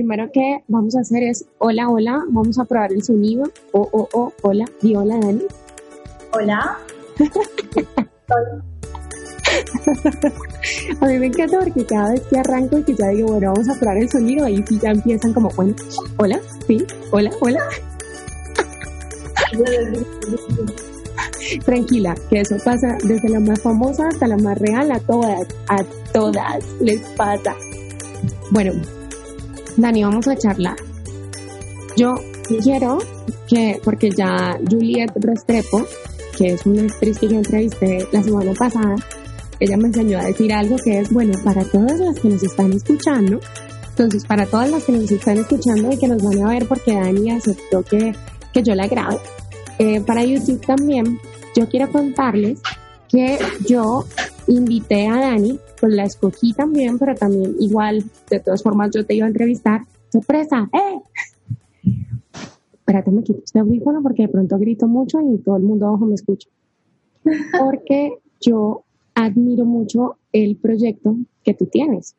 primero que vamos a hacer es, hola, hola, vamos a probar el sonido. Oh, oh, oh, hola, di hola, Dani. Hola. a mí me encanta porque cada vez que arranco y que ya digo, bueno, vamos a probar el sonido, ahí sí ya empiezan como, bueno, hola, sí, hola, hola. Tranquila, que eso pasa desde la más famosa hasta la más real, a todas, a todas les pasa. Bueno, Dani, vamos a charlar. Yo quiero que, porque ya Juliet Restrepo, que es una actriz que yo entrevisté la semana pasada, ella me enseñó a decir algo que es bueno para todas las que nos están escuchando. Entonces, para todas las que nos están escuchando y que nos van a ver porque Dani aceptó que, que yo la grabe, eh, para YouTube también, yo quiero contarles que yo invité a Dani, pues la escogí también, pero también igual, de todas formas, yo te iba a entrevistar. ¡Sorpresa! ¡Eh! Espérate, me quito este audífono porque de pronto grito mucho y todo el mundo abajo me escucha. Porque yo admiro mucho el proyecto que tú tienes.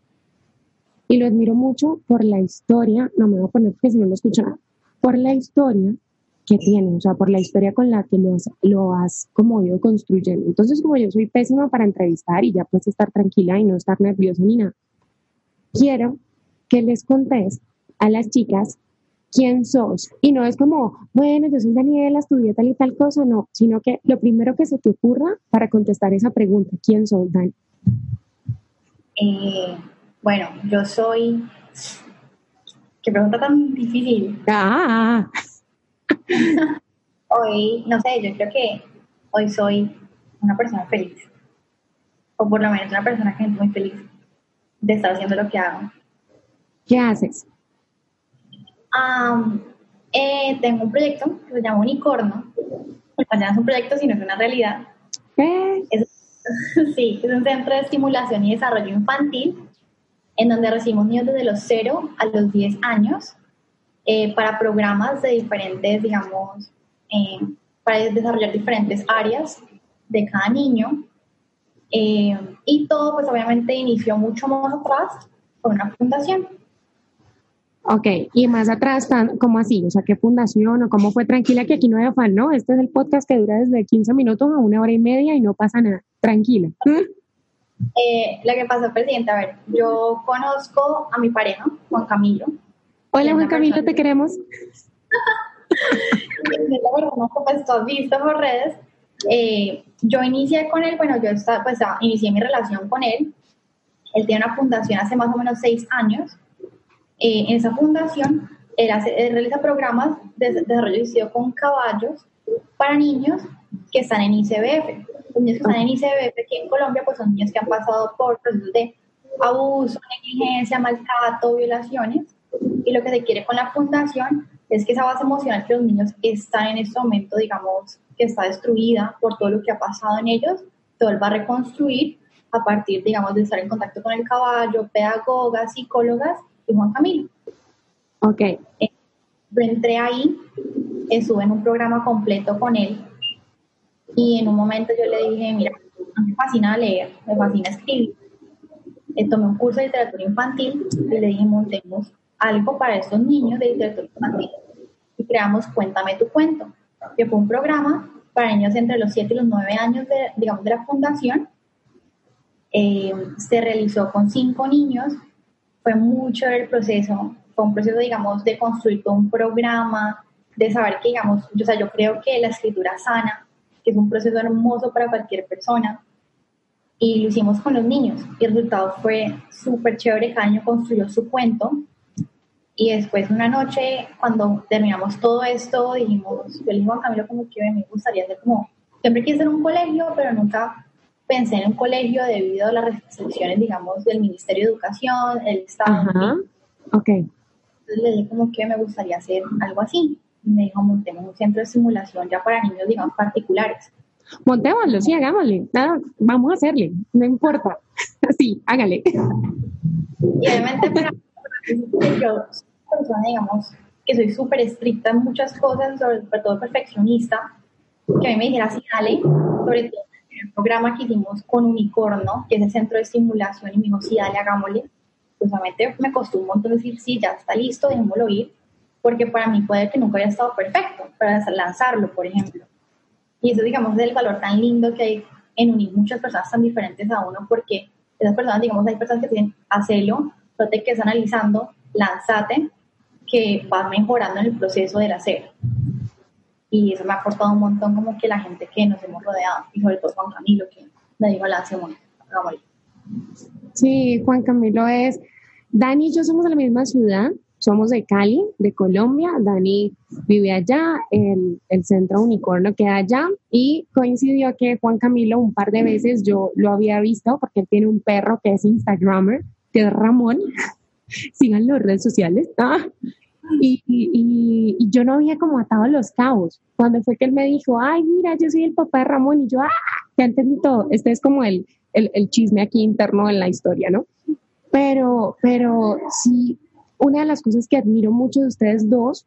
Y lo admiro mucho por la historia, no me voy a poner porque si no lo escuchan, por la historia que tiene, o sea, por la historia con la que lo has, lo has como ido construyendo. Entonces, como yo soy pésima para entrevistar y ya puedes estar tranquila y no estar nerviosa ni nada, quiero que les contés a las chicas quién sos. Y no es como, bueno, yo soy Daniela, estudié tal y tal cosa, no, sino que lo primero que se te ocurra para contestar esa pregunta, ¿quién sos, Dani? Eh, bueno, yo soy... Qué pregunta tan difícil. Ah. hoy, no sé, yo creo que hoy soy una persona feliz. O por lo menos una persona que es muy feliz de estar haciendo lo que hago. ¿Qué haces? Eh, tengo un proyecto que se llama Unicorno. no es un proyecto, sino es una realidad. sí, es un centro de estimulación y desarrollo infantil en donde recibimos niños desde los 0 a los 10 años eh, para programas de diferentes, digamos, eh, para desarrollar diferentes áreas de cada niño. Eh, y todo, pues obviamente inició mucho más atrás con una fundación. Ok, y más atrás, ¿cómo así? O sea, ¿qué fundación o cómo fue? Tranquila que aquí no hay afán, ¿no? Este es el podcast que dura desde 15 minutos a una hora y media y no pasa nada. Tranquila. Eh, lo que pasa, Presidente, a ver, yo conozco a mi pareja, Juan Camilo, Hola Juan Camilo, te queremos. pues tú has visto por redes. Eh, yo inicié con él, bueno, yo pues, inicié mi relación con él. Él tiene una fundación hace más o menos seis años. Eh, en esa fundación, él, realiza programas de desarrollo de con caballos para niños que están en ICBF. Los niños que están en ICBF aquí en Colombia, pues son niños que han pasado por procesos de abuso, negligencia, maltrato, violaciones y lo que se quiere con la fundación es que esa base emocional que los niños están en este momento, digamos, que está destruida por todo lo que ha pasado en ellos, se vuelva a reconstruir a partir, digamos, de estar en contacto con el caballo, pedagogas, psicólogas y Juan Camilo. Ok. Yo entré ahí, estuve en un programa completo con él y en un momento yo le dije, mira, me fascina leer, me fascina escribir. Eh, tomé un curso de literatura infantil y le dije, montemos algo para estos niños de literatura infantil. Y creamos Cuéntame tu cuento, que fue un programa para niños entre los 7 y los 9 años de, digamos, de la fundación. Eh, se realizó con cinco niños, fue mucho el proceso, fue un proceso, digamos, de construir todo un programa, de saber que, digamos, yo, o sea, yo creo que la escritura sana, que es un proceso hermoso para cualquier persona, y lo hicimos con los niños, y el resultado fue súper chévere, cada niño construyó su cuento, y después una noche, cuando terminamos todo esto, dijimos, yo le dije a Camilo como que me gustaría hacer como, siempre quise hacer un colegio, pero nunca pensé en un colegio debido a las restricciones, digamos, del Ministerio de Educación, el Estado. Ajá. Ok. Entonces le dije como que me gustaría hacer algo así. Y me dijo, montemos un centro de simulación ya para niños, digamos, particulares. Montémoslo, sí, hagámosle. Nada, vamos a hacerle, no importa. Sí, hágale. Y obviamente para yo persona, digamos, que soy súper estricta en muchas cosas, sobre, todo perfeccionista, que a mí me dijera así, dale, sobre todo en el programa que hicimos con Unicorno, que es el centro de simulación, y me dijo, sí, dale, hagámosle. pues obviamente me costó un montón decir, sí, ya está listo, dejémoslo ir, porque para mí puede que nunca haya estado perfecto para lanzarlo, por ejemplo. Y eso, digamos, es el valor tan lindo que hay en unir muchas personas tan diferentes a uno, porque esas personas, digamos, hay personas que dicen, hacelo, no te quedes analizando, lánzate, que vas mejorando en el proceso del hacer. Y eso me ha aportado un montón como que la gente que nos hemos rodeado, y sobre todo Juan Camilo, que me dijo, lancemos, hagámoslo. Sí, Juan Camilo es, Dani y yo somos de la misma ciudad, somos de Cali, de Colombia. Dani vive allá, el, el centro unicornio queda allá y coincidió que Juan Camilo un par de veces yo lo había visto porque él tiene un perro que es Instagrammer, que es Ramón. Sigan las redes sociales. Ah. Y, y, yo no había como atado los cabos. Cuando fue que él me dijo, ay, mira, yo soy el papá de Ramón, y yo, ah, ya entendí todo. Este es como el, el chisme aquí interno en la historia, ¿no? Pero, pero sí, una de las cosas que admiro mucho de ustedes dos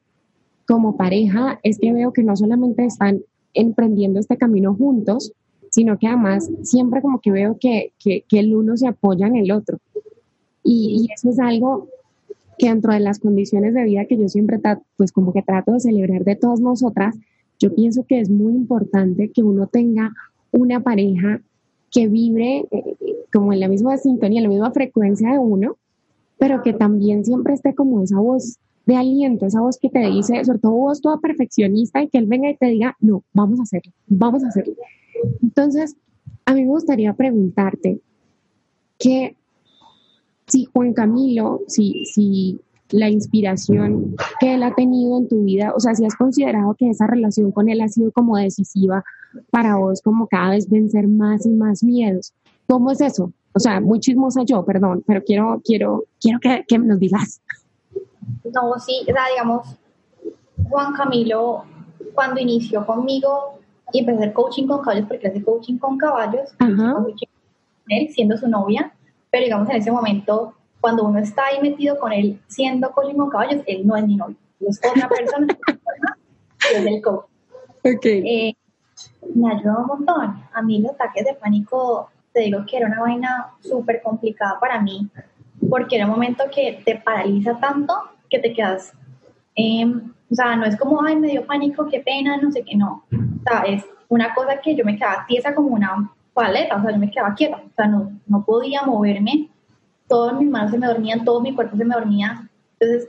como pareja es que veo que no solamente están emprendiendo este camino juntos, sino que además siempre como que veo que, que, el uno se apoya en el otro. Y, eso es algo que dentro de las condiciones de vida que yo siempre pues como que trato de celebrar de todas nosotras, yo pienso que es muy importante que uno tenga una pareja que vibre eh, como en la misma sintonía, en la misma frecuencia de uno, pero que también siempre esté como esa voz de aliento, esa voz que te dice, sobre todo vos toda perfeccionista, y que él venga y te diga, no, vamos a hacerlo, vamos a hacerlo. Entonces, a mí me gustaría preguntarte que si Juan Camilo, si, si la inspiración que él ha tenido en tu vida, o sea, si has considerado que esa relación con él ha sido como decisiva para vos, como cada vez vencer más y más miedos. ¿Cómo es eso? O sea, muy chismosa yo, perdón, pero quiero, quiero, quiero que, que nos digas. No, sí, o sea, digamos, Juan Camilo, cuando inició conmigo y empecé hacer coaching con caballos, porque hace coaching con caballos, él siendo su novia, pero digamos en ese momento, cuando uno está ahí metido con él siendo coaching con caballos, él no es mi novio, es otra persona, es el coach. Okay. Eh, me ayudó un montón. A mí los ataques de pánico te digo que era una vaina súper complicada para mí, porque era un momento que te paraliza tanto que te quedas, em, o sea, no es como, ay, me dio pánico, qué pena, no sé qué, no. O sea, es una cosa que yo me quedaba tiesa como una paleta, o sea, yo me quedaba quieta, o sea, no, no podía moverme, todas mis manos se me dormían, todo mi cuerpo se me dormía. Entonces,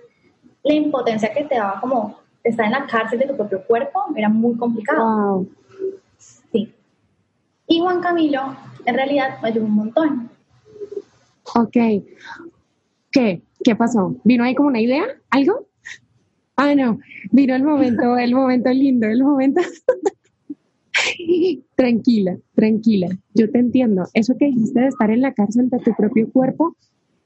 la impotencia que te daba como estar en la cárcel de tu propio cuerpo era muy complicado. Sí. Y Juan Camilo en realidad me ayudó un montón. Ok. ¿Qué? ¿Qué pasó? ¿Vino ahí como una idea? ¿Algo? Ah, no. Vino el momento, el momento lindo, el momento. tranquila, tranquila. Yo te entiendo. Eso que dijiste de estar en la cárcel de tu propio cuerpo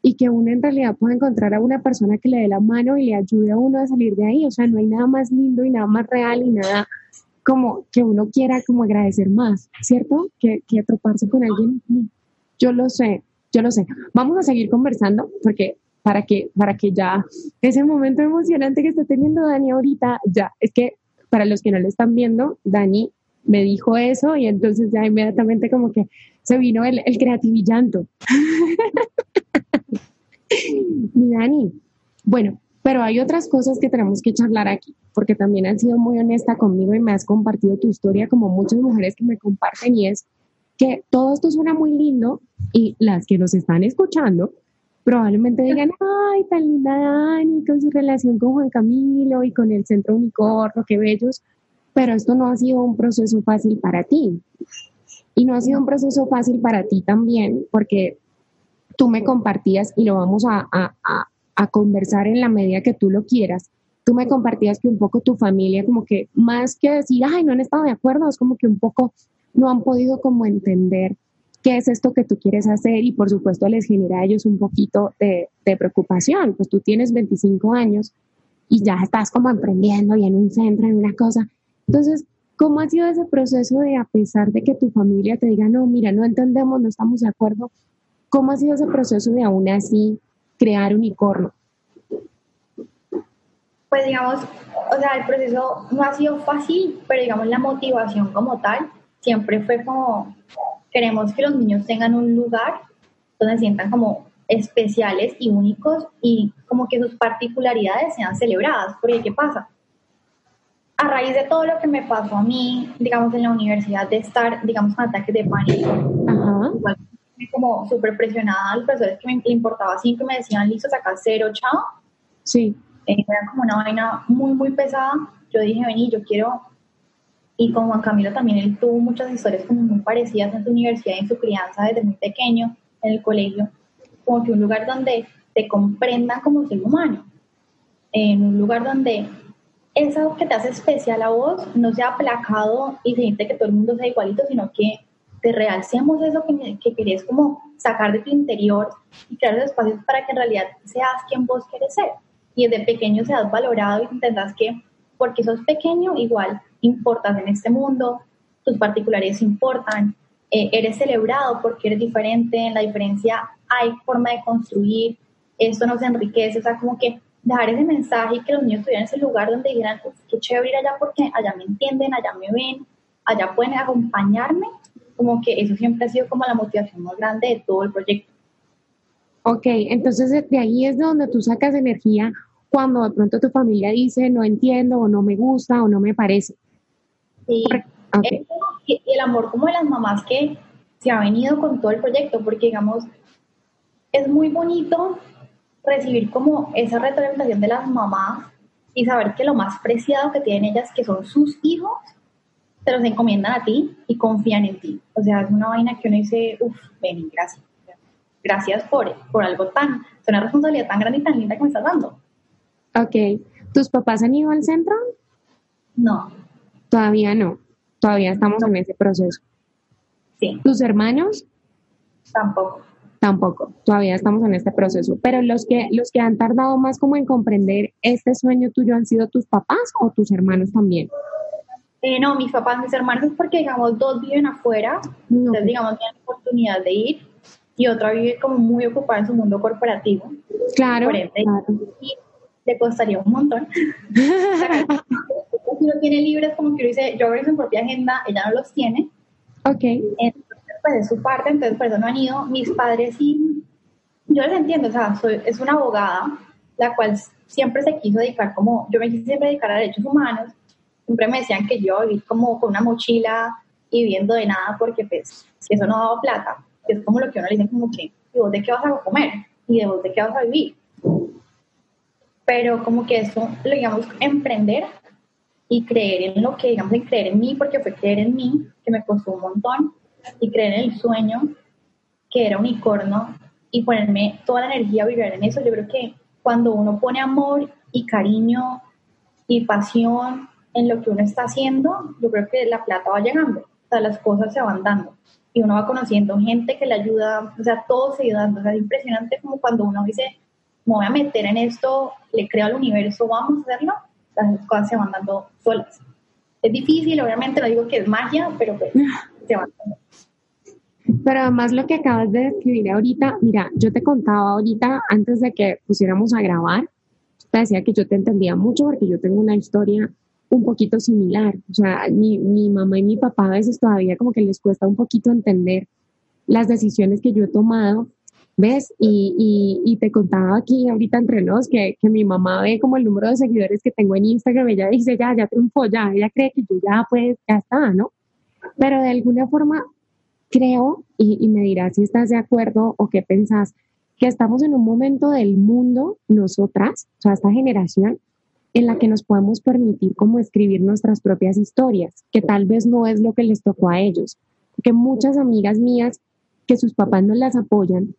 y que uno en realidad pueda encontrar a una persona que le dé la mano y le ayude a uno a salir de ahí. O sea, no hay nada más lindo y nada más real y nada como que uno quiera como agradecer más, ¿cierto? Que, que atroparse con alguien. Yo lo sé, yo lo sé. Vamos a seguir conversando porque para que, para que ya ese momento emocionante que está teniendo Dani ahorita, ya, es que para los que no lo están viendo, Dani me dijo eso y entonces ya inmediatamente como que se vino el, el creativillanto. Mi Dani, bueno, pero hay otras cosas que tenemos que charlar aquí, porque también has sido muy honesta conmigo y me has compartido tu historia como muchas mujeres que me comparten y es que todo esto suena muy lindo y las que nos están escuchando probablemente digan, ay, tan linda Dani con su relación con Juan Camilo y con el Centro Unicornio, qué bellos, pero esto no ha sido un proceso fácil para ti. Y no ha sido un proceso fácil para ti también, porque tú me compartías y lo vamos a, a conversar en la medida que tú lo quieras. Tú me compartías que un poco tu familia, como que más que decir, ay, no han estado de acuerdo, es como que un poco no han podido como entender qué es esto que tú quieres hacer y por supuesto les genera a ellos un poquito de, de preocupación. Pues tú tienes 25 años y ya estás como emprendiendo y en un centro, en una cosa. Entonces, ¿cómo ha sido ese proceso de a pesar de que tu familia te diga, no, mira, no entendemos, no estamos de acuerdo? ¿Cómo ha sido ese proceso de aún así crear unicornio? Pues digamos, o sea, el proceso no ha sido fácil, pero digamos la motivación como tal siempre fue como, queremos que los niños tengan un lugar donde sientan como especiales y únicos y como que sus particularidades sean celebradas. Porque, ¿qué pasa? A raíz de todo lo que me pasó a mí, digamos, en la universidad, de estar, digamos, con ataques de pánico, igual como súper presionada, los profesores que me importaba cinco me decían, listo, saca cero, chao. Sí. Eh, era como una vaina muy, muy pesada. Yo dije, vení, yo quiero y con Juan Camilo también, él tuvo muchas historias como muy parecidas en su universidad y en su crianza desde muy pequeño, en el colegio, como que un lugar donde te comprendan como ser humano, en un lugar donde eso que te hace especial a vos no sea aplacado y se que todo el mundo sea igualito, sino que te realcemos eso que, que querés como sacar de tu interior y crear los espacios para que en realidad seas quien vos querés ser. Y desde pequeño seas valorado y entendas que porque sos pequeño, igual importas en este mundo, tus particularidades importan, eh, eres celebrado porque eres diferente, en la diferencia hay forma de construir, esto nos enriquece, o sea, como que dejar ese mensaje y que los niños estuvieran en ese lugar donde dijeran, qué chévere ir allá porque allá me entienden, allá me ven, allá pueden acompañarme, como que eso siempre ha sido como la motivación más grande de todo el proyecto. Ok, entonces de ahí es de donde tú sacas energía cuando de pronto tu familia dice no entiendo o no me gusta o no me parece. Sí, y el amor como de las mamás que se ha venido con todo el proyecto, porque digamos, es muy bonito recibir como esa retroalimentación de las mamás y saber que lo más preciado que tienen ellas, que son sus hijos, se los encomiendan a ti y confían en ti. O sea, es una vaina que uno dice, uff, ven, gracias. Gracias por, por algo tan, es una responsabilidad tan grande y tan linda que me estás dando. Ok. ¿Tus papás han ido al centro? No. Todavía no. Todavía estamos en ese proceso. Sí. ¿Tus hermanos? Tampoco. Tampoco. Todavía estamos en este proceso. Pero los que, los que han tardado más como en comprender este sueño tuyo han sido tus papás o tus hermanos también? Eh, no, mis papás, mis hermanos, porque digamos dos viven afuera, entonces digamos tienen la oportunidad de ir y otra vive como muy ocupada en su mundo corporativo. Claro. claro le costaría un montón. si lo tiene libre, como que lo dice, yo abro su propia agenda, ella no los tiene. Ok. Entonces, pues es su parte, entonces por eso no han ido. Mis padres sí, yo les entiendo, o sea, soy, es una abogada, la cual siempre se quiso dedicar como, yo me quise siempre dedicar a derechos humanos, siempre me decían que yo vivir como con una mochila y viviendo de nada porque pues eso no daba plata, es como lo que uno le dice como que, ¿y vos de qué vas a comer? ¿Y de vos de qué vas a vivir? pero como que eso, lo digamos, emprender y creer en lo que, digamos, en creer en mí, porque fue creer en mí, que me costó un montón, y creer en el sueño, que era unicornio, y ponerme toda la energía a vivir en eso. Yo creo que cuando uno pone amor y cariño y pasión en lo que uno está haciendo, yo creo que la plata va llegando, o sea, las cosas se van dando y uno va conociendo gente que le ayuda, o sea, todo se ayuda o sea, es impresionante como cuando uno dice, me voy a meter en esto, le creo al universo, vamos a hacerlo, las cosas se van dando solas. Es difícil, obviamente, no digo que es magia, pero pues, se dando. Pero además lo que acabas de describir ahorita, mira, yo te contaba ahorita antes de que pusiéramos a grabar, te decía que yo te entendía mucho porque yo tengo una historia un poquito similar. O sea, mi, mi mamá y mi papá a veces todavía como que les cuesta un poquito entender las decisiones que yo he tomado ¿Ves? Y, y, te contaba aquí ahorita entre nos que, que, mi mamá ve como el número de seguidores que tengo en Instagram, ella dice, ya, ya triunfó, ya, ella cree que yo ya pues, ya está, ¿no? Pero de alguna forma creo, y, y me dirás si estás de acuerdo o qué pensás, que estamos en un momento del mundo, nosotras, o sea, esta generación, en la que nos podemos permitir como escribir nuestras propias historias, que tal vez no es lo que les tocó a ellos. Porque muchas amigas mías que sus papás no las apoyan,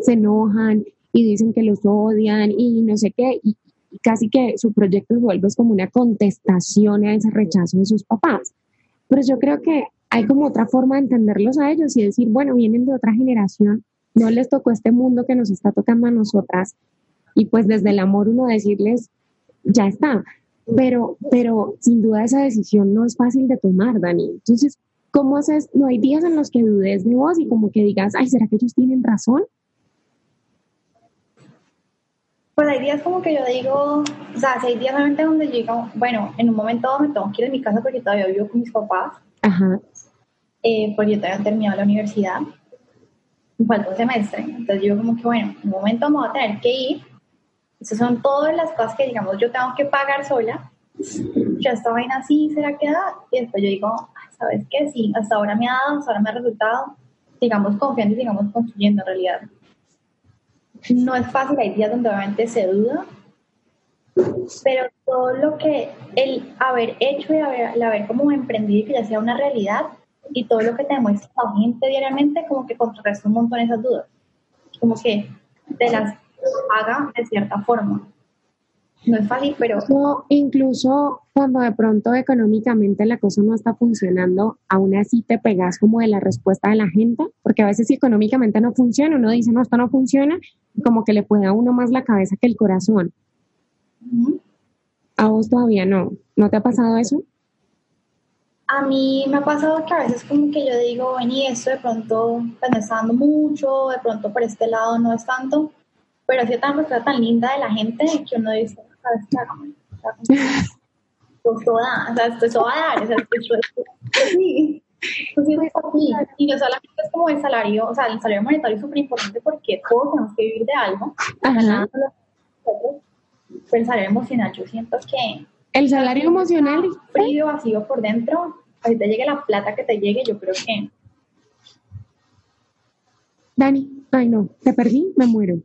se enojan y dicen que los odian y no sé qué, y, casi que su proyecto se vuelve como una contestación a ese rechazo de sus papás. Pero yo creo que hay como otra forma de entenderlos a ellos y decir, bueno, vienen de otra generación, no les tocó este mundo que nos está tocando a nosotras, y pues desde el amor uno decirles, ya está. Pero, pero sin duda esa decisión no es fácil de tomar, Dani. Entonces, ¿cómo haces? No hay días en los que dudes de vos y como que digas, ay, ¿será que ellos tienen razón? Pues hay días como que yo digo, o sea, hay días realmente donde yo digo, bueno, en un momento me tengo que ir de mi casa porque todavía vivo con mis papás, Ajá. Eh, porque yo todavía he terminado la universidad. me falta un semestre. Entonces yo como que, bueno, en un momento me voy a tener que ir. Esas son todas las cosas que, digamos, yo tengo que pagar sola. Ya esta vaina así será que da. Y después yo digo, ¿sabes qué? Sí, hasta ahora me ha dado, hasta ahora me ha resultado. Sigamos confiando y sigamos construyendo en realidad. No es fácil, hay días donde obviamente se duda, pero todo lo que el haber hecho y haber, el haber como emprendido y que ya sea una realidad y todo lo que te demuestra la gente diariamente como que contrarresta un montón esas dudas, como que te las haga de cierta forma. No es fácil, pero... incluso cuando de pronto económicamente la cosa no está funcionando, aún así te pegas como de la respuesta de la gente, porque a veces si económicamente no funciona, uno dice, no, esto no funciona, como que le puede a uno más la cabeza que el corazón. A vos todavía no. ¿No te ha pasado eso? A mí me ha pasado que a veces como que yo digo, ven y esto de pronto pues, me está dando mucho, de pronto por este lado no es tanto, pero así tan respuesta tan linda de la gente que uno dice, ¿sabes qué? Esto da, o sea, esto va a dar, o sea, esto, sí. Y no solamente es como el salario, o sea, el salario monetario es súper importante porque todos tenemos que vivir de algo. Ajá el salario emocional, yo siento que... El salario emocional... Frío, vacío por dentro, ahí te llegue la plata que te llegue, yo creo que... Dani, ay no, te perdí, me muero.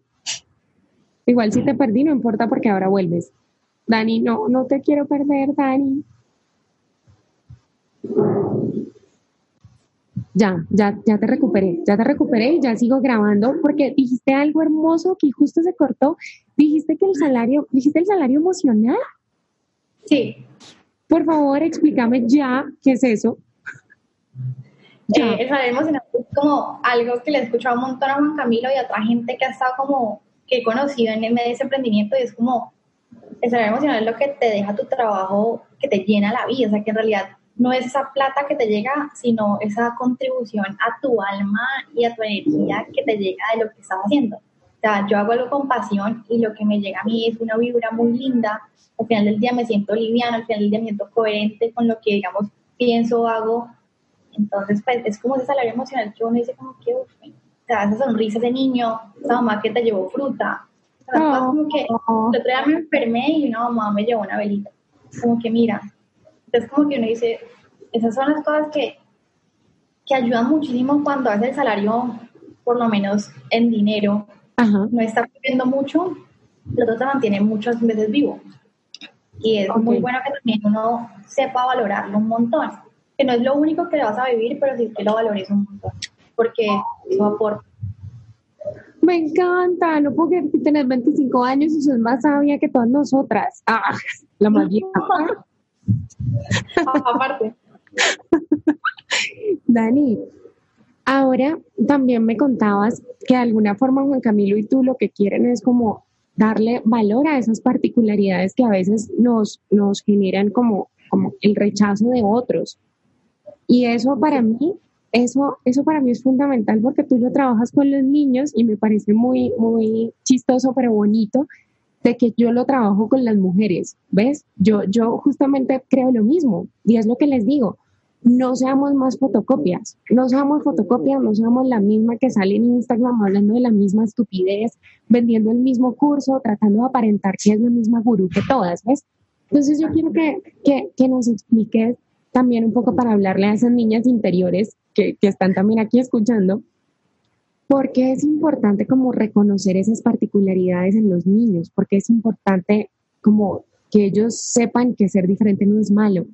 Igual si te perdí, no importa porque ahora vuelves. Dani, no, no te quiero perder, Dani. Ya, ya, ya te recuperé, ya te recuperé y ya sigo grabando porque dijiste algo hermoso que justo se cortó. Dijiste que el salario, dijiste el salario emocional. Sí. Por favor, explícame ya qué es eso. Eh, el salario emocional es como algo que le he escuchado un montón a Juan Camilo y a otra gente que ha estado como, que he conocido en medio de ese emprendimiento y es como, el salario emocional es lo que te deja tu trabajo, que te llena la vida, o sea, que en realidad no es esa plata que te llega, sino esa contribución a tu alma y a tu energía que te llega de lo que estás haciendo. O sea, yo hago algo con pasión y lo que me llega a mí es una vibra muy linda. Al final del día me siento liviano, al final del día me siento coherente con lo que, digamos, pienso, hago. Entonces, pues, es como ese salario emocional que uno dice como que, o sea, esa sonrisa de niño, esa mamá que te llevó fruta. O sea, como que el otro día me enfermé y una mamá me llevó una velita. Como que, mira, es como que uno dice, esas son las cosas que, que ayudan muchísimo cuando hace el salario, por lo menos en dinero, no está viviendo mucho, pero te mantiene muchas veces vivo. Y es muy bueno que también uno sepa valorarlo un montón. Que no es lo único que le vas a vivir, pero sí que lo valores un montón. Porque aporta. Me encanta, no puedo creer que tenés 25 años y sos más sabia que todas nosotras. Ah, la más Aparte. Dani, ahora también me contabas que de alguna forma Juan Camilo y tú lo que quieren es como darle valor a esas particularidades que a veces nos, nos generan como, como el rechazo de otros. Y eso para mí, eso, eso para mí es fundamental porque tú lo trabajas con los niños y me parece muy, muy chistoso, pero bonito, de que yo lo trabajo con las mujeres, ¿ves? Yo, yo justamente creo lo mismo y es lo que les digo. No seamos más fotocopias, no seamos fotocopias, no seamos la misma que sale en Instagram hablando de la misma estupidez, vendiendo el mismo curso, tratando de aparentar que es la misma gurú que todas, ¿ves? Entonces yo quiero que, que, que nos expliques también un poco para hablarle a esas niñas interiores que, están también aquí escuchando, ¿Por qué es importante como reconocer esas particularidades en los niños? Porque es importante como que ellos sepan que ser diferente no es malo.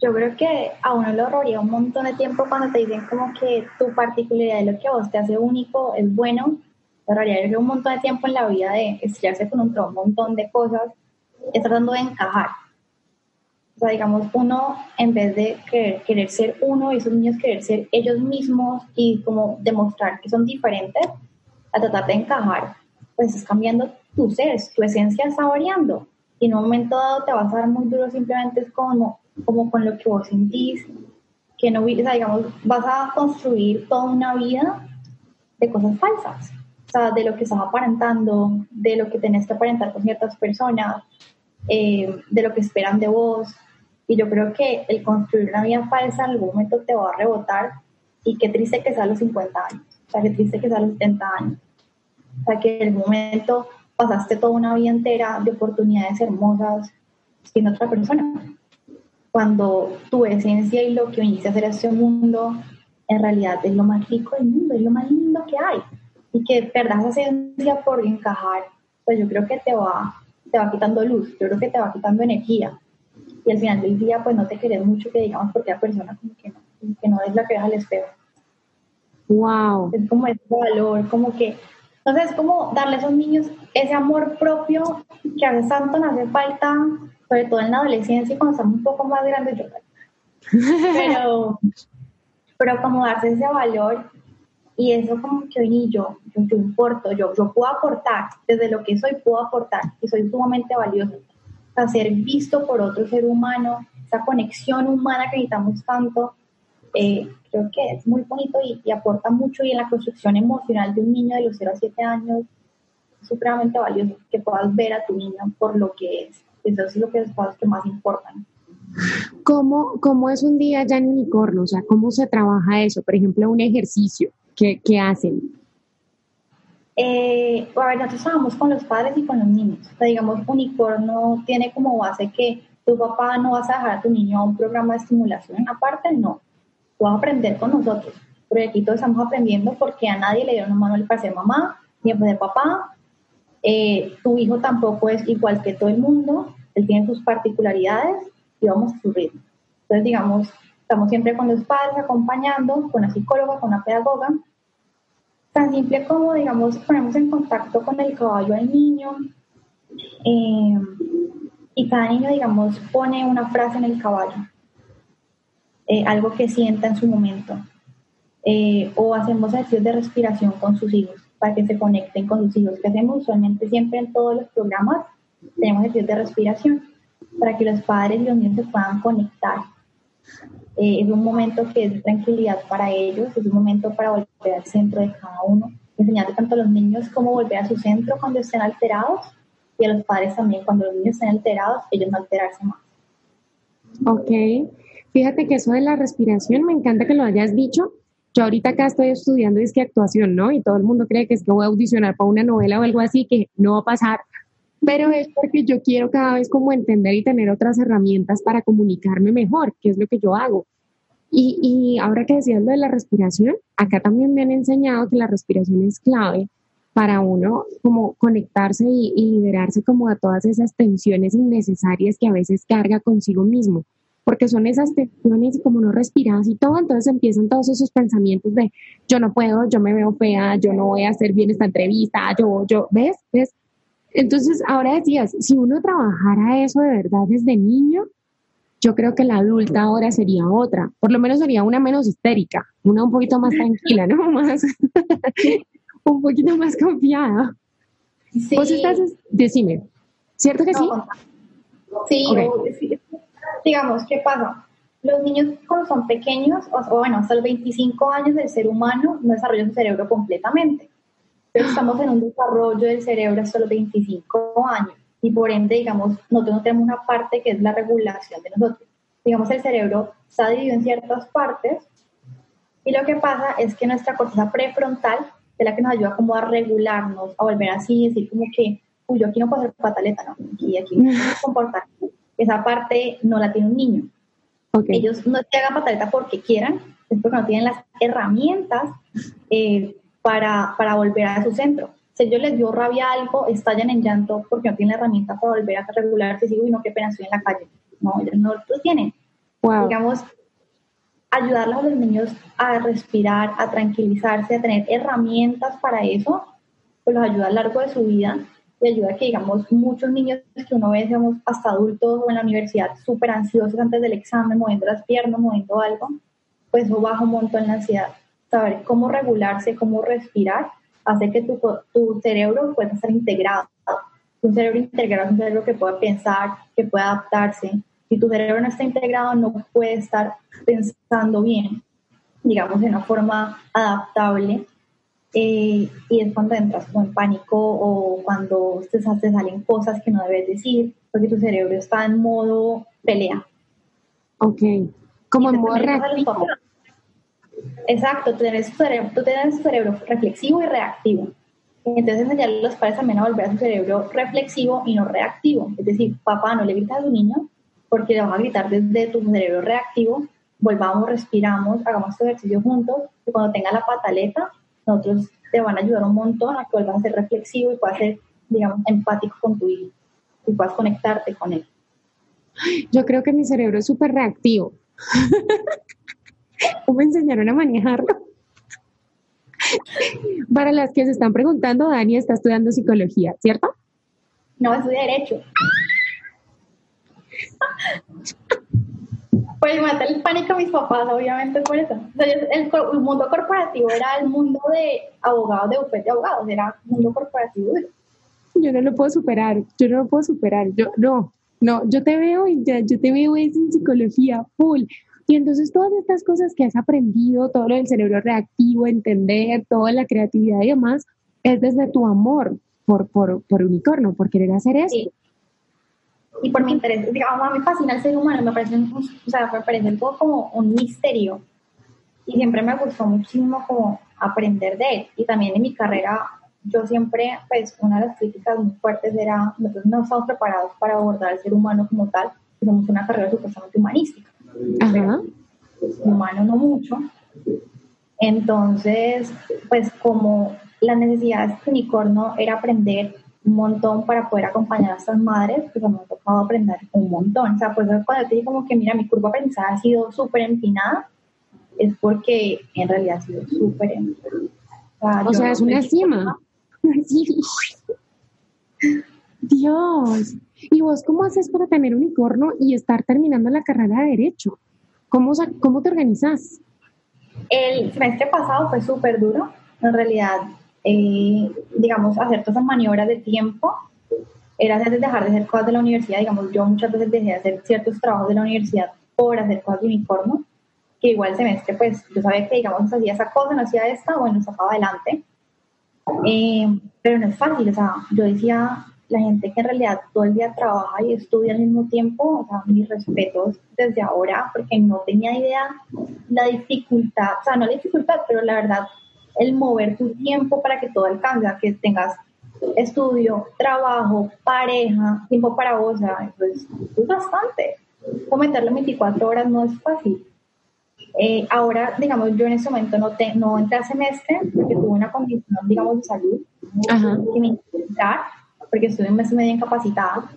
Yo creo que a uno le ahorraría un montón de tiempo cuando te dicen como que tu particularidad es lo que a vos te hace único, es bueno. Te ahorraría un montón de tiempo en la vida de estudiarse con un montón de cosas, y tratando de encajar. O sea, digamos, uno, en vez de querer, ser uno esos niños querer ser ellos mismos y como demostrar que son diferentes, a tratar de encajar, pues es cambiando tu ser, tu esencia está variando. Y en un momento dado te vas a dar muy duro, simplemente es como, como con lo que vos sentís, que no, o sea, digamos, vas a construir toda una vida de cosas falsas. O sea, de lo que estás aparentando, de lo que tenés que aparentar con ciertas personas, eh, de lo que esperan de vos. Y yo creo que el construir una vida falsa en algún momento te va a rebotar y qué triste que sea a los 50 años, o sea, qué triste que sea a los 70 años. O sea, que en el momento pasaste toda una vida entera de oportunidades hermosas siendo otra persona. Cuando tu esencia y lo que viniste a hacer este mundo en realidad es lo más rico del mundo, es lo más lindo que hay. Y que perdas esa esencia por encajar, pues yo creo que te va, te va quitando luz, yo creo que te va quitando energía. Y al final del día, pues no te querés mucho que digamos porque la persona como que no, que no es la que ves al espejo. Wow. Es como ese valor, como que, entonces es como darle a esos niños ese amor propio que a veces tanto nos hace falta, sobre todo en la adolescencia y cuando estamos un poco más grandes, yo pero, pero como darse ese valor y eso como que hoy yo, yo, yo importo, yo, yo puedo aportar, desde lo que soy puedo aportar y soy sumamente valioso. O ser visto por otro ser humano, esa conexión humana que necesitamos tanto, eh, creo que es muy bonito y, aporta mucho y en la construcción emocional de un niño de los 0 a 7 años es supremamente valioso que puedas ver a tu niño por lo que es. Eso es lo que es que más importan. ¿Cómo, ¿Cómo es un día ya en unicornio? O sea, ¿cómo se trabaja eso? Por ejemplo, un ejercicio. ¿Qué, qué hacen? Eh, a ver, nosotros trabajamos con los padres y con los niños. O sea, digamos, unicornio tiene como base que tu papá no vas a dejar a tu niño a un programa de estimulación. Aparte, no tú vas a aprender con nosotros. Porque aquí todos estamos aprendiendo porque a nadie le dieron un manual para ser mamá, ni para ser papá. Eh, tu hijo tampoco es igual que todo el mundo, él tiene sus particularidades y vamos a su ritmo. Entonces, digamos, estamos siempre con los padres acompañando, con la psicóloga, con la pedagoga. Tan simple como, digamos, ponemos en contacto con el caballo del niño eh, y cada niño, digamos, pone una frase en el caballo. Eh, algo que sienta en su momento. Eh, o hacemos ejercicios de respiración con sus hijos para que se conecten con sus hijos, que hacemos usualmente siempre en todos los programas, tenemos ejercicios de respiración para que los padres y los niños se puedan conectar. Eh, es un momento que es de tranquilidad para ellos, es un momento para volver al centro de cada uno, enseñarle tanto a los niños cómo volver a su centro cuando estén alterados y a los padres también cuando los niños estén alterados, ellos no alterarse más. Ok. Fíjate que eso de la respiración, me encanta que lo hayas dicho. Yo ahorita acá estoy estudiando disque actuación, ¿no? Y todo el mundo cree que es que voy a audicionar para una novela o algo así, que no va a pasar. Pero es porque yo quiero cada vez como entender y tener otras herramientas para comunicarme mejor, que es lo que yo hago. Y, y ahora que decías lo de la respiración, acá también me han enseñado que la respiración es clave para uno como conectarse y, liberarse como de todas esas tensiones innecesarias que a veces carga consigo mismo porque son esas tensiones y como no respiras y todo, entonces empiezan todos esos pensamientos de yo no puedo, yo me veo fea, yo no voy a hacer bien esta entrevista, yo, yo, ¿ves? ¿ves? Entonces, ahora decías, si uno trabajara eso de verdad desde niño, yo creo que la adulta ahora sería otra, por lo menos sería una menos histérica, una un poquito más tranquila, ¿no? Más, un poquito más confiada. Sí. Vos estás, decime, ¿cierto que sí? Sí, sí digamos, ¿qué pasa? Los niños cuando son pequeños, o, bueno, hasta los 25 años del ser humano no desarrolla su cerebro completamente. Estamos en un desarrollo del cerebro hasta los 25 años y por ende, digamos, nosotros no tenemos una parte que es la regulación de nosotros. Digamos, el cerebro está dividido en ciertas partes y lo que pasa es que nuestra corteza prefrontal es la que nos ayuda como a regularnos, a volver así, decir como que, uy, yo aquí no puedo hacer pataleta, ¿no? Y aquí no puedo comportar esa parte no la tiene un niño. Ellos no te hagan pataleta porque quieran, es porque no tienen las herramientas eh, para, para, volver a su centro. Si ellos les dio rabia algo, estallan en llanto porque no tienen la herramienta para volver a regularse y digo, uy, no, qué pena, estoy en la calle. No, ellos no lo tienen. Digamos, ayudarlos a los niños a respirar, a tranquilizarse, a tener herramientas para eso, pues los ayuda a lo largo de su vida y ayuda a que, digamos, muchos niños que uno ve, digamos, hasta adultos o en la universidad súper ansiosos antes del examen, moviendo las piernas, moviendo algo, pues eso baja un montón la ansiedad. Saber cómo regularse, cómo respirar, hace que tu, tu cerebro pueda estar integrado. Un cerebro integrado es un cerebro que pueda pensar, que pueda adaptarse. Si tu cerebro no está integrado, no puede estar pensando bien, digamos, de una forma adaptable eh, y es cuando entras como en pánico o cuando te, te, salen cosas que no debes decir, porque tu cerebro está en modo pelea. Ok, como en modo reactivo. Exacto, tú tienes, cerebro, cerebro reflexivo y reactivo. Entonces enseñarle a los padres también a volver a su cerebro reflexivo y no reactivo. Es decir, papá, no le gritas a tu niño porque le vas a gritar desde tu cerebro reactivo. Volvamos, respiramos, hagamos este ejercicio juntos. Y cuando tenga la pataleta, nosotros te van a ayudar un montón a que vuelvas a ser reflexivo y puedas ser, digamos, empático con tu hijo y puedas conectarte con él. Yo creo que mi cerebro es súper reactivo. ¿Cómo me enseñaron a manejarlo? Para las que se están preguntando, Dani está estudiando psicología, ¿cierto? No, estudia derecho. Pues maté el pánico a mis papás, obviamente por eso. el, mundo corporativo era el mundo de abogados, de bufete de abogados, era el mundo corporativo. Yo no lo puedo superar, yo no lo puedo superar, yo no, no, yo te veo y ya, yo te veo es en psicología full. Y entonces todas estas cosas que has aprendido, todo lo del cerebro reactivo, entender, toda la creatividad y demás, es desde tu amor por, por, por unicornio, por querer hacer eso. Y por mi interés, digamos, a mí me fascina el ser humano, me parece, o sea, me parece todo como un misterio. Y siempre me gustó muchísimo como aprender de él. Y también en mi carrera, yo siempre, pues, una de las críticas muy fuertes era, nosotros no estamos preparados para abordar al ser humano como tal, somos una carrera supuestamente humanística. Ajá. humano no mucho. Entonces, pues como la necesidad de este unicornio era aprender un montón para poder acompañar a estas madres, pues me ha tocado aprender un montón. O sea, pues cuando te digo como que, mira, mi curva pensada ha sido súper empinada, es porque en realidad ha sido súper empinada. O sea, es una cima. Dios. ¿Y vos cómo haces para tener unicornio y estar terminando la carrera de Derecho? ¿Cómo, cómo te organizas? El semestre pasado fue súper duro. En realidad, eh, digamos, hacer todas esas maniobras de tiempo era dejar de hacer cosas de la universidad. Digamos, yo muchas veces dejé de hacer ciertos trabajos de la universidad por hacer cosas de unicornio, que igual el semestre, pues yo sabía que, digamos, hacía esa cosa, no hacía esta, bueno, sacaba adelante. Eh, pero no es fácil, o sea, yo decía, la gente que en realidad todo el día trabaja y estudia al mismo tiempo, o sea, mis respetos desde ahora, porque no tenía idea la dificultad, o sea, no la dificultad, pero la verdad, el mover tu tiempo para que todo alcance, que tengas estudio, trabajo, pareja, tiempo para vos, o sea, pues, es bastante. Cometerlo 24 horas no es fácil. Eh, ahora, digamos, yo en ese momento no, te, no entré a semestre porque tuve una condición, digamos, de salud que me intentar porque estuve un mes y medio incapacitada.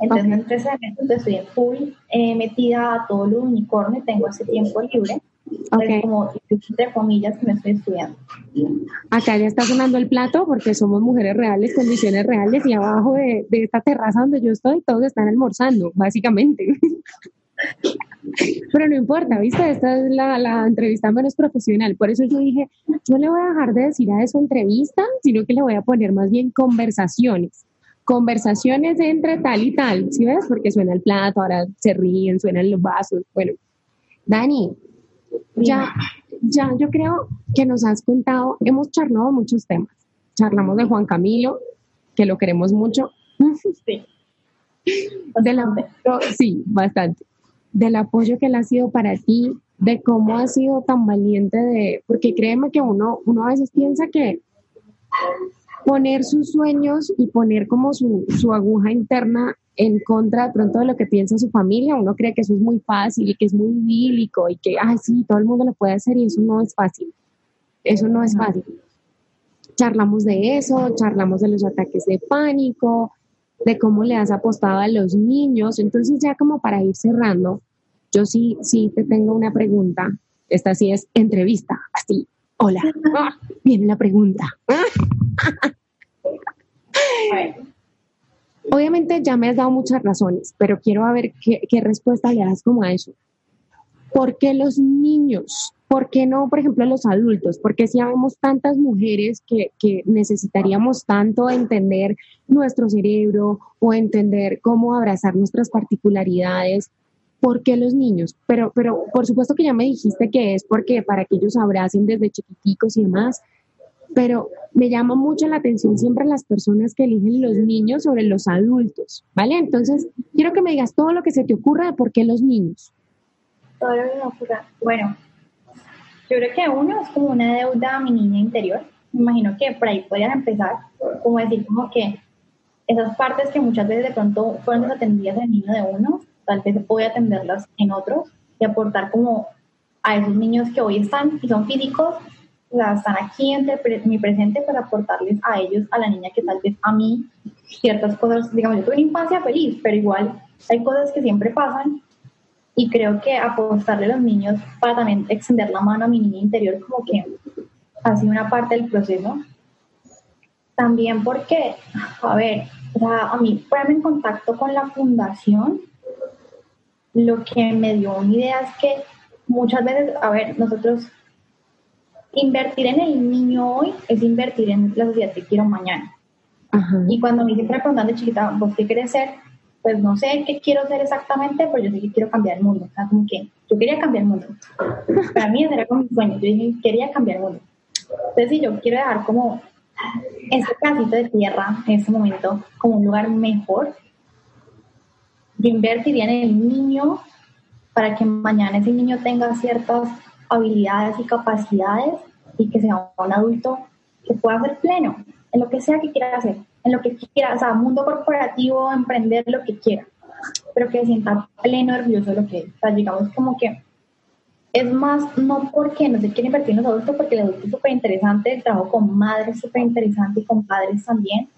Entonces, en tres semestres estoy en full eh, metida a todo lo unicornio y tengo ese tiempo libre. Okay. como entre comillas me estoy estudiando. Acá ya está sonando el plato porque somos mujeres reales, condiciones reales y abajo de, de esta terraza donde yo estoy todos están almorzando, básicamente. Pero no importa, ¿viste? Esta es la, la, entrevista menos profesional. Por eso yo dije, yo le voy a dejar de decir a eso entrevista, sino que le voy a poner más bien conversaciones conversaciones entre tal y tal, ¿sí ves? Porque suena el plato, ahora se ríen, suenan los vasos. Bueno, Dani, ya, ya yo creo que nos has contado, hemos charlado muchos temas. Charlamos de Juan Camilo, que lo queremos mucho. Sí. sí, bastante. Del apoyo que él ha sido para ti, de cómo ha sido tan valiente de, porque créeme que uno, uno a veces piensa que poner sus sueños y poner como su, su, aguja interna en contra de pronto de lo que piensa su familia. Uno cree que eso es muy fácil y que es muy bíblico y que, ay, sí, todo el mundo lo puede hacer y eso no es fácil. Eso no es fácil. Charlamos de eso, charlamos de los ataques de pánico, de cómo le has apostado a los niños. Entonces ya como para ir cerrando, yo sí, sí te tengo una pregunta. Esta sí es entrevista, así. Hola, viene la pregunta. Obviamente ya me has dado muchas razones, pero quiero ver qué, respuesta le das como a eso. ¿Por qué los niños? ¿Por qué no, por ejemplo, los adultos? Porque si habemos tantas mujeres que, que, necesitaríamos tanto entender nuestro cerebro o entender cómo abrazar nuestras particularidades. ¿Por qué los niños? Pero, pero por supuesto que ya me dijiste que es porque para que ellos abracen desde chiquiticos y demás, pero me llama mucho la atención siempre las personas que eligen los niños sobre los adultos, ¿vale? Entonces, quiero que me digas todo lo que se te ocurra de por qué los niños. Todo lo que me ocurra. Bueno, yo creo que uno es como una deuda a mi niña interior. Me imagino que por ahí podrías empezar, como decir, como que esas partes que muchas veces de pronto fueron desatendidas en niño de uno, tal vez a atenderlas en otros y aportar como a esos niños que hoy están y son físicos, sea, están aquí entre mi presente para aportarles a ellos, a la niña que tal vez a mí ciertas cosas, digamos, yo tuve una infancia feliz, pero igual hay cosas que siempre pasan y creo que apostarle a los niños para también extender la mano a mi niña interior como que ha sido una parte del proceso. También porque, a ver, o a mí ponerme en contacto con la fundación, lo que me dio una idea es que muchas veces, a ver, nosotros invertir en el niño hoy es invertir en la sociedad que quiero mañana. Y cuando me siempre preguntan de chiquita, ¿vos qué querés ser? Pues no sé qué quiero ser exactamente, pero yo sé que quiero cambiar el mundo. O sea, como que yo quería cambiar el mundo. Para mí ese era como mi sueño. Yo dije, quería cambiar el mundo. Entonces, si yo quiero dejar como ese pedacito de tierra en este momento como un lugar mejor, yo invertiría en el niño para que mañana ese niño tenga ciertas habilidades y capacidades y que sea un adulto que pueda ser pleno en lo que sea que quiera hacer, en lo que quiera, o sea, mundo corporativo, emprender lo que quiera, pero que se sienta pleno, de lo que es. O sea, digamos como que es más, no porque no se quiere invertir en los adultos, porque el adulto es súper interesante, el trabajo con madres es súper interesante y con padres también,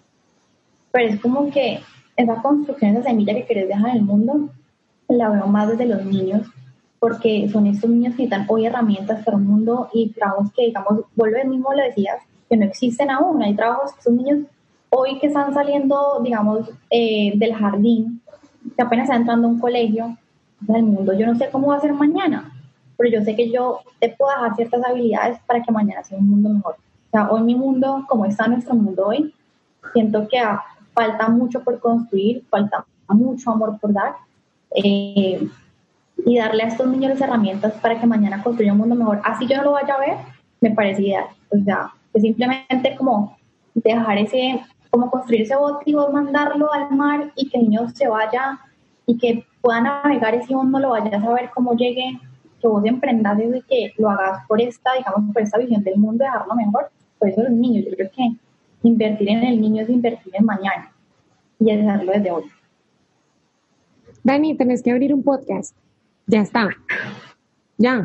pero es como que esa construcción, esa semilla que querés dejar en el mundo, la veo más desde los niños, porque son estos niños que necesitan hoy herramientas para un mundo y trabajos que, digamos, vuelve mismo lo decías, que no existen aún. Hay trabajos que son niños hoy que están saliendo, digamos, eh, del jardín, que apenas están entrando a un colegio del mundo. Yo no sé cómo va a ser mañana, pero yo sé que yo te puedo dejar ciertas habilidades para que mañana sea un mundo mejor. O sea, hoy mi mundo, como está nuestro mundo hoy, siento que falta mucho por construir, falta mucho amor por dar. Eh, y darle a estos niños las herramientas para que mañana construyan un mundo mejor. Así yo no lo vaya a ver, me parece ideal. O sea, simplemente como dejar ese, como construir ese bote y mandarlo al mar y que el niño se vaya y que pueda navegar ese no lo vaya a saber cómo llegue, que vos emprendas y que lo hagas por esta, digamos, por esta visión del mundo, dejarlo mejor. Por eso los niños, yo creo que invertir en el niño es invertir en mañana y hacerlo desde hoy. Dani, tenés que abrir un podcast. Ya está. Ya.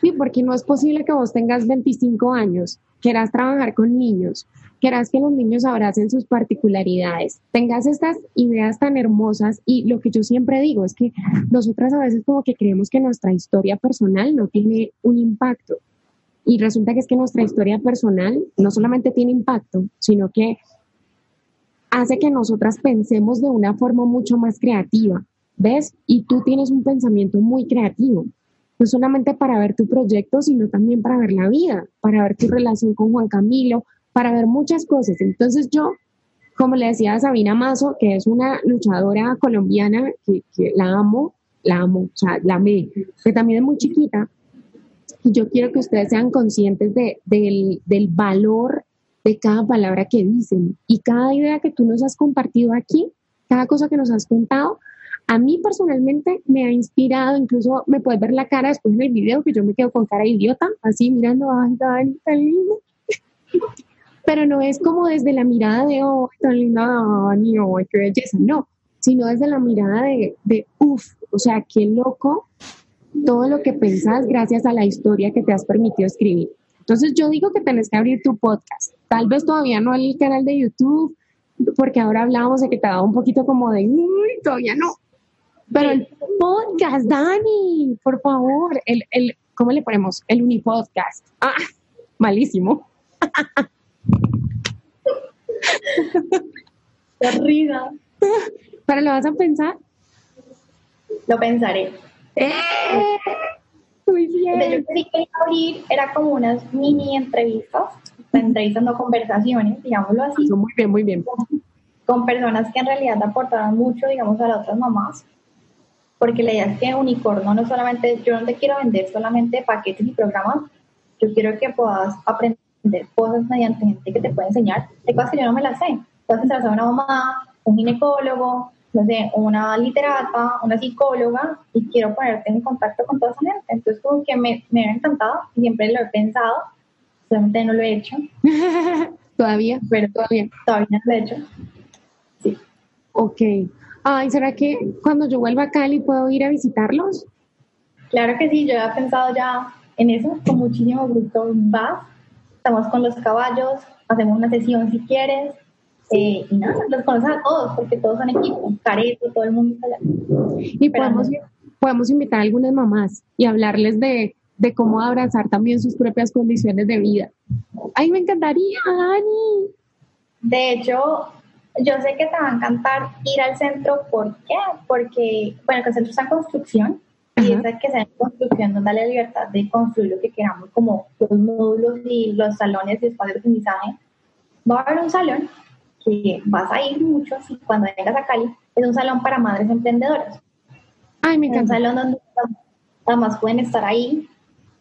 Sí, porque no es posible que vos tengas 25 años, quieras trabajar con niños, quieras que los niños abracen sus particularidades, tengas estas ideas tan hermosas y lo que yo siempre digo es que nosotras a veces como que creemos que nuestra historia personal no tiene un impacto y resulta que es que nuestra historia personal no solamente tiene impacto, sino que hace que nosotras pensemos de una forma mucho más creativa, ¿ves? Y tú tienes un pensamiento muy creativo no solamente para ver tu proyecto, sino también para ver la vida, para ver tu relación con Juan Camilo, para ver muchas cosas. Entonces yo, como le decía a Sabina Mazo, que es una luchadora colombiana que, la amo, la amo, la amé, que también es muy chiquita, yo quiero que ustedes sean conscientes de, del, del valor de cada palabra que dicen y cada idea que tú nos has compartido aquí, cada cosa que nos has contado, a mí personalmente me ha inspirado, incluso me puedes ver la cara después en el video, que yo me quedo con cara idiota, así mirando, ay, Dani, tan lindo. Pero no es como desde la mirada de, oh, tan linda Dani, oh, qué belleza, no, sino desde la mirada de, de uff, o sea, qué loco todo lo que pensás gracias a la historia que te has permitido escribir. Entonces yo digo que tenés que abrir tu podcast. Tal vez todavía no el canal de YouTube, porque ahora hablábamos de que te daba un poquito como de, uy, todavía no, pero el podcast, Dani, por favor, el, el, ¿cómo le ponemos? El unipodcast. Ah, malísimo. Corrida. ¿Pero lo vas a pensar? Lo pensaré. ¡Eh! Muy bien. Yo quería abrir, era como unas mini entrevistas, entrevistas no conversaciones, digámoslo así. Muy bien, muy bien. Con personas que en realidad aportaron mucho, digamos, a las otras mamás porque la idea es que Unicorno no solamente, yo no te quiero vender solamente paquetes y programas, yo quiero que puedas aprender cosas mediante gente que te puede enseñar, de cosas que yo no me las sé. Puedes entrar a una mamá, un ginecólogo, no sé, una literata, una psicóloga y quiero ponerte en contacto con toda esa gente. Entonces como que me, me ha encantado siempre lo he pensado, solamente no lo he hecho. todavía, pero todavía, todavía no lo he hecho. Sí. Ok. Ay, ¿será que cuando yo vuelva a Cali puedo ir a visitarlos? Claro que sí, yo he pensado ya en eso, con muchísimo gusto. Vas, estamos con los caballos, hacemos una sesión si quieres, eh, y nada, los conoces a todos, porque todos son equipos, Careto, todo el mundo está allá. Y podemos, podemos invitar a algunas mamás y hablarles de, de cómo abrazar también sus propias condiciones de vida. ¡Ay, me encantaría, Dani! De hecho, yo sé que te va a encantar ir al centro, ¿por qué? Porque, bueno, que el centro está en construcción, y esa que está en construcción nos da la libertad de construir lo que queramos, como los módulos y los salones de espacio de aprendizaje. Va a haber un salón que vas a ir mucho si cuando vengas a Cali, es un salón para madres emprendedoras. Ay, me encanta. Un salón donde además pueden estar ahí,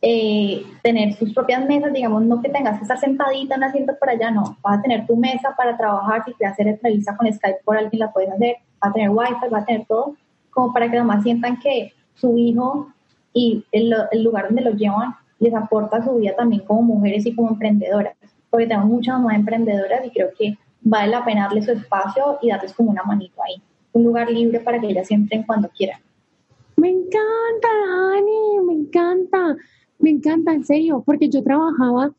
eh, tener sus propias mesas, digamos, no que tengas que estar sentadita en un asiento por allá, no, vas a tener tu mesa para trabajar, si quieres hacer entrevista con Skype por alguien la puedes hacer, va a tener wifi, va a tener todo, como para que además sientan que su hijo y el, el lugar donde lo llevan les aporta su vida también como mujeres y como emprendedoras, porque tenemos muchas más emprendedoras y creo que vale la pena darle su espacio y darles como una manito ahí, un lugar libre para que ellas entren cuando quieran. Me encanta, Dani, me encanta, me encanta, en serio, porque yo trabajaba,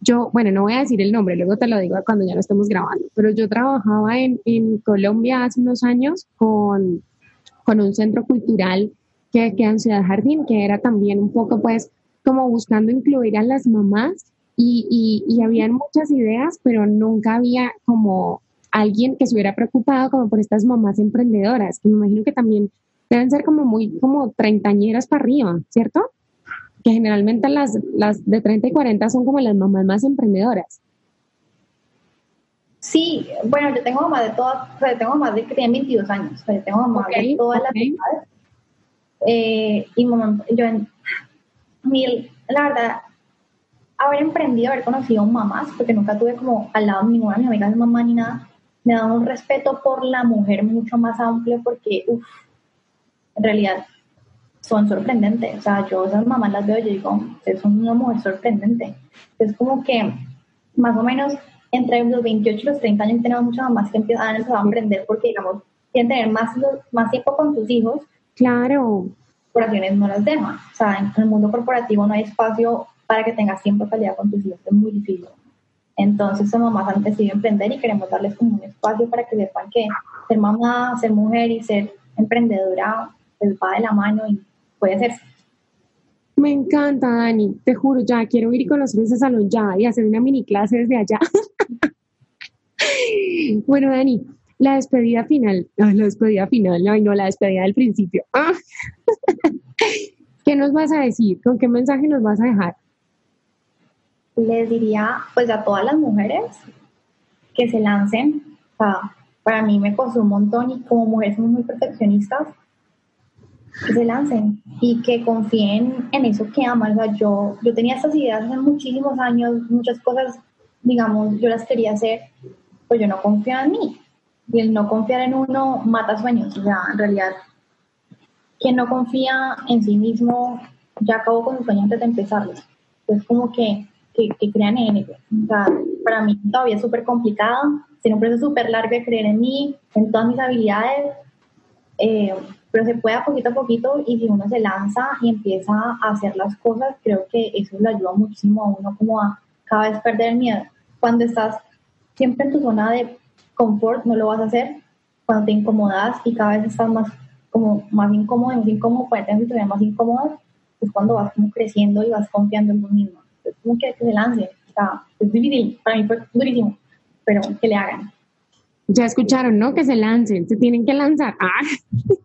yo, bueno, no voy a decir el nombre, luego te lo digo cuando ya lo estemos grabando, pero yo trabajaba en, en Colombia hace unos años con, con un centro cultural que queda en Ciudad Jardín, que era también un poco pues como buscando incluir a las mamás y, y, habían muchas ideas, pero nunca había como alguien que se hubiera preocupado como por estas mamás emprendedoras, que me imagino que también deben ser como muy como treintañeras para arriba, ¿cierto? Que generalmente las, las de 30 y 40 son como las mamás más emprendedoras. Sí, bueno, yo tengo mamás de todas, o sea, tengo mamás de que tienen 22 años, o sea, yo tengo mamás de todas las edades. Eh, y mamá, yo, en, la verdad, haber emprendido, haber conocido mamás, porque nunca tuve como al lado ninguna de mis amigas de mamá ni nada, me da un respeto por la mujer mucho más amplio porque, uff, en realidad son sorprendentes. O sea, yo esas mamás las veo y digo, son una mujer sorprendente. Es como que más o menos entre los 28 y los 30 años tenemos muchas mamás que empiezan, a emprender porque, digamos, quieren tener más, más tiempo con sus hijos. Claro. Corporaciones no las dejan. O sea, en el mundo corporativo no hay espacio para que tengas tiempo de calidad con tus hijos, es muy difícil. Entonces, somos mamás han decidido emprender y queremos darles como un espacio para que sepan que ser mamá, ser mujer y ser emprendedora, pues va de la mano y puede ser. Me encanta, Dani. Te juro, ya quiero ir y conocer ese salón ya y hacer una mini clase desde allá. bueno, Dani, la despedida final. la despedida final, no, no, la despedida del principio. ¿Qué nos vas a decir? ¿Con qué mensaje nos vas a dejar? les diría pues a todas las mujeres que se lancen. para mí me costó un montón y como mujeres somos muy perfeccionistas, que se lancen y que confíen en eso que aman. yo, yo tenía estas ideas hace muchísimos años, muchas cosas, digamos, yo las quería hacer, pero yo no confiaba en mí. Y el no confiar en uno mata sueños. O sea, en realidad, quien no confía en sí mismo ya acabó con sus sueños antes de empezarlos. Es como que que, crean en ellos. O sea, para mí todavía es súper complicado, tiene un proceso súper largo de creer en mí, en todas mis habilidades, eh, pero se puede a poquito a poquito y si uno se lanza y empieza a hacer las cosas, creo que eso le ayuda muchísimo a uno como a cada vez perder el miedo. Cuando estás siempre en tu zona de confort, no lo vas a hacer. Cuando te incomodas y cada vez estás más como más incómodo, más incómodo, puede tener situaciones más incómodas, es cuando vas como creciendo y vas confiando en ti mismo es como que, se lance. O sea, es difícil, para mí fue durísimo, pero que le hagan. Ya escucharon, ¿no? Que se lancen, se tienen que lanzar. Ah.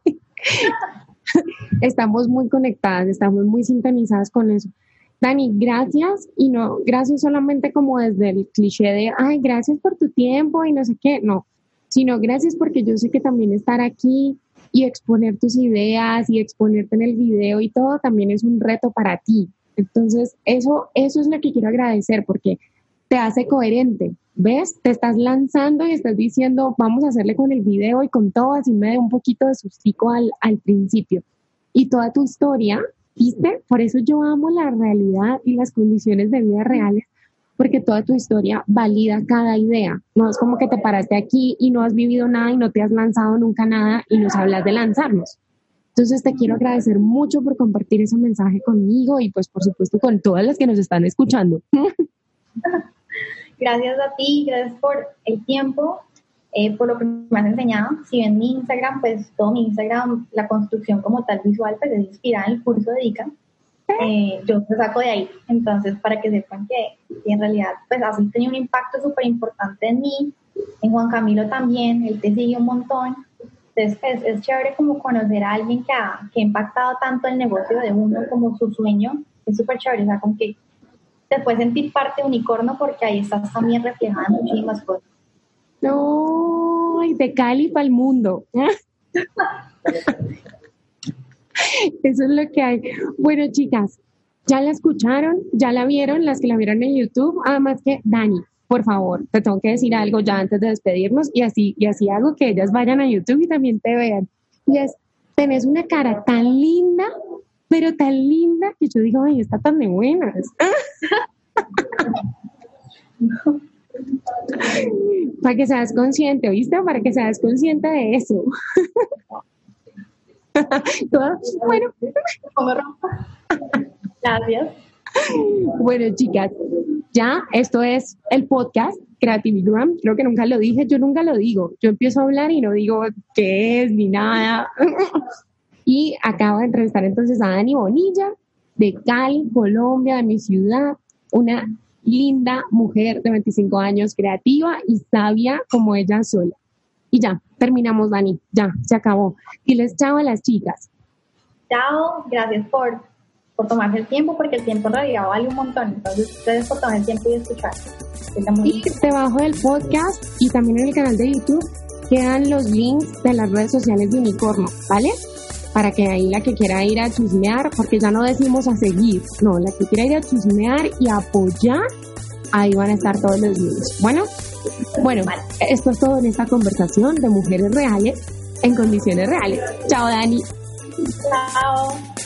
estamos muy conectadas, estamos muy sintonizadas con eso. Dani, gracias y no, gracias solamente como desde el cliché de, ay, gracias por tu tiempo y no sé qué, no, sino gracias porque yo sé que también estar aquí y exponer tus ideas y exponerte en el video y todo también es un reto para ti. Entonces, eso, eso es lo que quiero agradecer porque te hace coherente. ¿Ves? Te estás lanzando y estás diciendo, vamos a hacerle con el video y con todo, así me dé un poquito de sustico al, al principio. Y toda tu historia, ¿viste? Por eso yo amo la realidad y las condiciones de vida reales, porque toda tu historia valida cada idea. No es como que te paraste aquí y no has vivido nada y no te has lanzado nunca nada y nos hablas de lanzarnos. Entonces te quiero agradecer mucho por compartir ese mensaje conmigo y pues por supuesto con todas las que nos están escuchando. Gracias a ti, gracias por el tiempo, eh, por lo que me has enseñado. Si ven mi Instagram, pues todo mi Instagram, la construcción como tal visual, pues es inspirada en el curso de ICA. Eh, yo te saco de ahí. Entonces, para que sepan que, en realidad, pues así tenido un impacto súper importante en mí, en Juan Camilo también, él te sigue un montón. Entonces, pues, es chévere como conocer a alguien que ha, que ha impactado tanto el negocio de uno como su sueño. Es súper chévere, o sea, como que te puedes sentir parte unicornio porque ahí estás también reflejando muchísimas cosas. No, de Cali para el mundo. Eso es lo que hay. Bueno, chicas, ya la escucharon, ya la vieron, las que la vieron en YouTube. Además que, Dani, por favor, te tengo que decir algo ya antes de despedirnos y así, y así hago que ellas vayan a YouTube y también te vean. Y es, tenés una cara tan linda, pero tan linda que yo digo, ay, está tan de buenas. Para que seas consciente, ¿oíste? Para que seas consciente de eso. bueno, gracias. Bueno, chicas, ya esto es el podcast Creativigram. Creo que nunca lo dije, yo nunca lo digo. Yo empiezo a hablar y no digo qué es ni nada. y acabo de entrevistar entonces a Dani Bonilla de Cali, Colombia, de mi ciudad, una linda mujer de 25 años, creativa y sabia como ella sola. Y ya, terminamos, Dani, ya, se acabó. Y les chao a las chicas. Chao, gracias por, por tomarse el tiempo, porque el tiempo en realidad vale un montón. Entonces, ustedes por tomar el tiempo y escuchar. Y debajo del podcast y también en el canal de YouTube quedan los links de las redes sociales de Unicorno, ¿vale? Para que ahí la que quiera ir a chismear, porque ya no decimos a seguir, no, la que quiera ir a chismear y apoyar, ahí van a estar todos los links. Bueno, bueno, esto es todo en esta conversación de mujeres reales en condiciones reales. Chao, Dani. Chao.